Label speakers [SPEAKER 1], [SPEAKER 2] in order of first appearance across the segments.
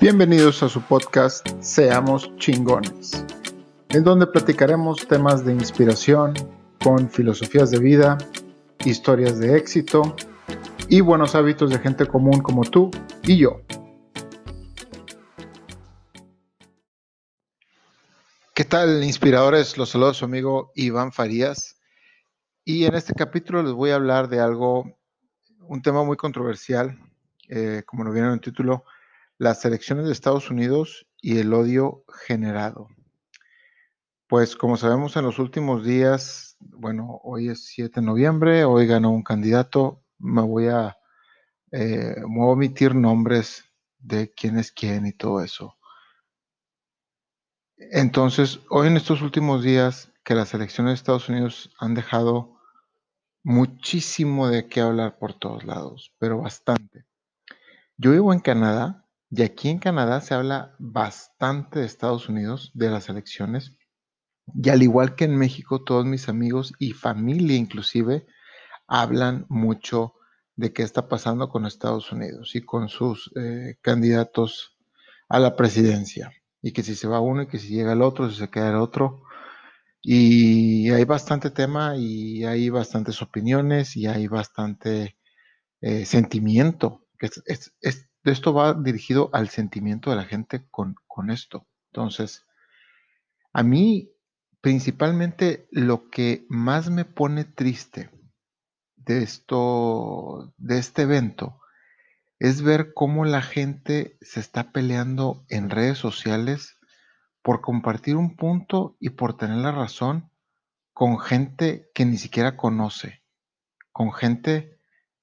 [SPEAKER 1] Bienvenidos a su podcast Seamos chingones, en donde platicaremos temas de inspiración con filosofías de vida, historias de éxito y buenos hábitos de gente común como tú y yo. ¿Qué tal, inspiradores? Los saludos su amigo Iván Farías. Y en este capítulo les voy a hablar de algo, un tema muy controversial, eh, como lo vieron en el título, las elecciones de Estados Unidos y el odio generado. Pues como sabemos en los últimos días, bueno, hoy es 7 de noviembre, hoy ganó un candidato, me voy a, eh, omitir nombres de quién es quién y todo eso. Entonces, hoy en estos últimos días que las elecciones de Estados Unidos han dejado muchísimo de qué hablar por todos lados, pero bastante. Yo vivo en Canadá y aquí en Canadá se habla bastante de Estados Unidos, de las elecciones. Y al igual que en México, todos mis amigos y familia inclusive hablan mucho de qué está pasando con Estados Unidos y con sus eh, candidatos a la presidencia. Y que si se va uno y que si llega el otro, si se queda el otro. Y hay bastante tema y hay bastantes opiniones y hay bastante eh, sentimiento. Que es, esto va dirigido al sentimiento de la gente con, con esto. Entonces, a mí principalmente lo que más me pone triste de esto, de este evento, es ver cómo la gente se está peleando en redes sociales por compartir un punto y por tener la razón con gente que ni siquiera conoce, con gente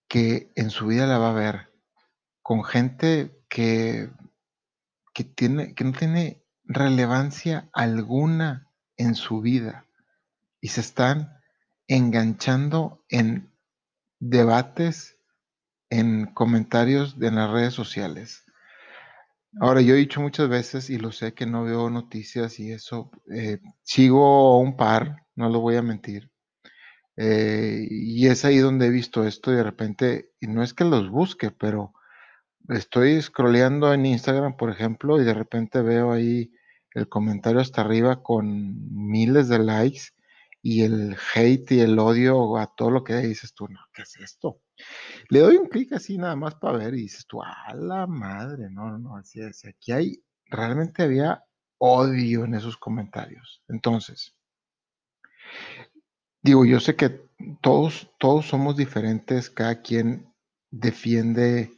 [SPEAKER 1] que en su vida la va a ver, con gente que, que, tiene, que no tiene relevancia alguna en su vida y se están enganchando en debates, en comentarios en las redes sociales. Ahora, yo he dicho muchas veces y lo sé que no veo noticias y eso, eh, sigo un par, no lo voy a mentir. Eh, y es ahí donde he visto esto y de repente, y no es que los busque, pero estoy scrolleando en Instagram, por ejemplo, y de repente veo ahí el comentario hasta arriba con miles de likes y el hate y el odio a todo lo que dices tú, no, ¿qué es esto? Le doy un clic así nada más para ver y dices tú, a la madre, no, no, así es, aquí hay, realmente había odio en esos comentarios. Entonces, digo, yo sé que todos, todos somos diferentes, cada quien defiende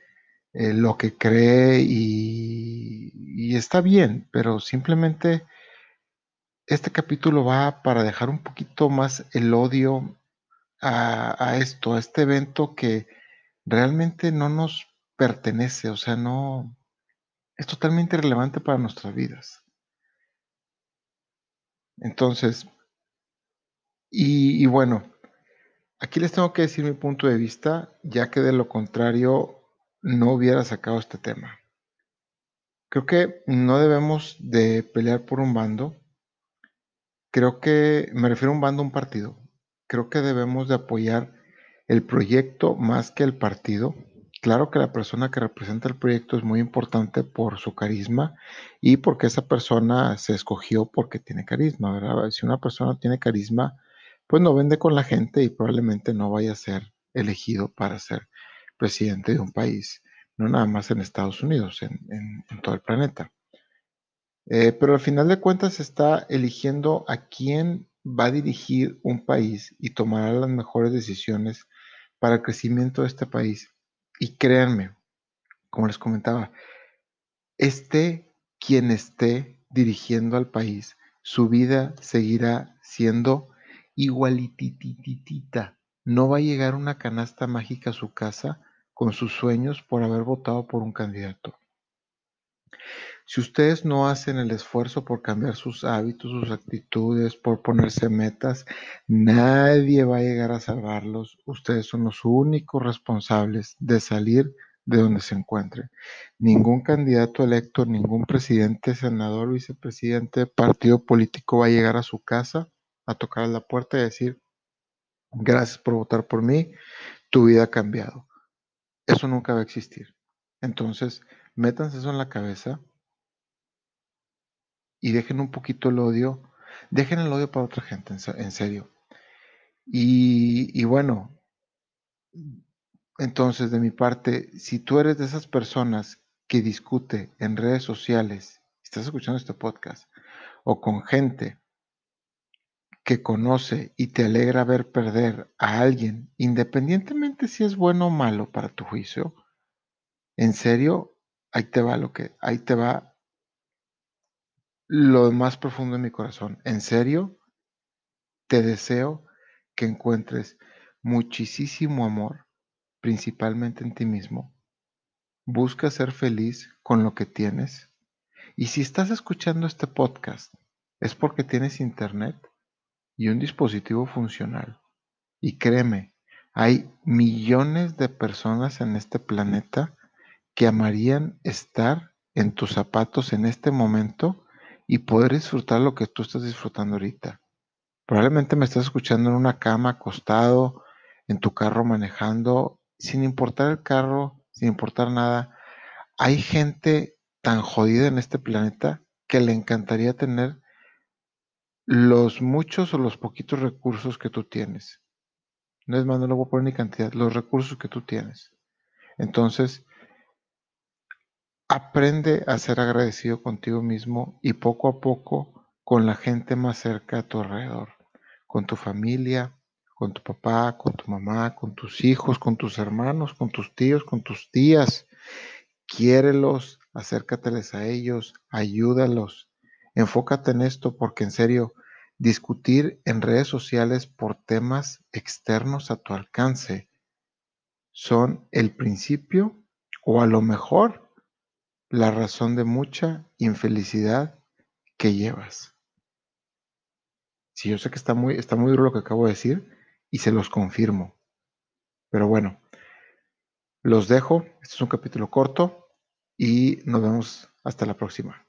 [SPEAKER 1] eh, lo que cree y, está bien, pero simplemente este capítulo va para dejar un poquito más el odio a, esto, a este evento que realmente no nos pertenece, o sea, no es totalmente irrelevante para nuestras vidas. Entonces, y, y, bueno, aquí les tengo que decir mi punto de vista, ya que de lo contrario no hubiera sacado este tema. Creo que no debemos de pelear por un bando. Creo que, me refiero a un bando, un partido. Creo que debemos de apoyar el proyecto más que el partido. Claro que la persona que representa el proyecto es muy importante por su carisma y porque esa persona se escogió porque tiene carisma. Si una persona tiene carisma, pues no vende con la gente y probablemente no vaya a ser elegido para ser presidente de un país, no nada más en Estados Unidos, en, todo el planeta. Eh, pero al final de cuentas está eligiendo a quién va a dirigir un país y tomará las mejores decisiones para el crecimiento de este país. Y créanme, como les comentaba, esté quien esté dirigiendo al país, su vida seguirá siendo igualitititita. No va a llegar una canasta mágica a su casa con sus sueños por haber votado por un candidato. Si ustedes no hacen el esfuerzo por cambiar sus hábitos, sus actitudes, por ponerse metas, nadie va a llegar a salvarlos. Ustedes son los únicos responsables de salir de donde se encuentren. Ningún candidato electo, ningún presidente, senador, vicepresidente, partido político va a llegar a su casa a tocar la puerta y decir, gracias por votar por mí, tu vida ha cambiado. Eso nunca va a existir. Entonces, métanse eso en la cabeza y dejen un poquito el odio. Dejen el odio para otra gente, en serio. Y, bueno, entonces de mi parte, si tú eres de esas personas que discute en redes sociales, estás escuchando este podcast, o con gente que conoce y te alegra ver perder a alguien, independientemente si es bueno o malo para tu juicio, en serio, ahí te va lo que, ahí te va lo más profundo de mi corazón. En serio, te deseo que encuentres muchísimo amor, principalmente en ti mismo. Busca ser feliz con lo que tienes. Y si estás escuchando este podcast, es porque tienes internet y un dispositivo funcional. Y créeme, hay millones de personas en este planeta que amarían estar en tus zapatos en este momento y poder disfrutar lo que tú estás disfrutando ahorita. Probablemente me estás escuchando en una cama, acostado, en tu carro manejando, sin importar el carro, sin importar nada. Hay gente tan jodida en este planeta que le encantaría tener los muchos o los poquitos recursos que tú tienes. No es más, no lo voy a poner ni cantidad, los recursos que tú tienes. Entonces, aprende a ser agradecido contigo mismo y poco a poco con la gente más cerca a tu alrededor, con tu familia, con tu papá, con tu mamá, con tus hijos, con tus hermanos, con tus tíos, con tus tías. Quiérelos, acércateles a ellos, ayúdalos, Enfócate en esto porque en serio, discutir en redes sociales por temas externos a tu alcance son el principio o a lo mejor la razón de mucha infelicidad que llevas. Sí, yo sé que está muy, está muy duro lo que acabo de decir y se los confirmo. Pero bueno, los dejo. Este es un capítulo corto y nos vemos hasta la próxima.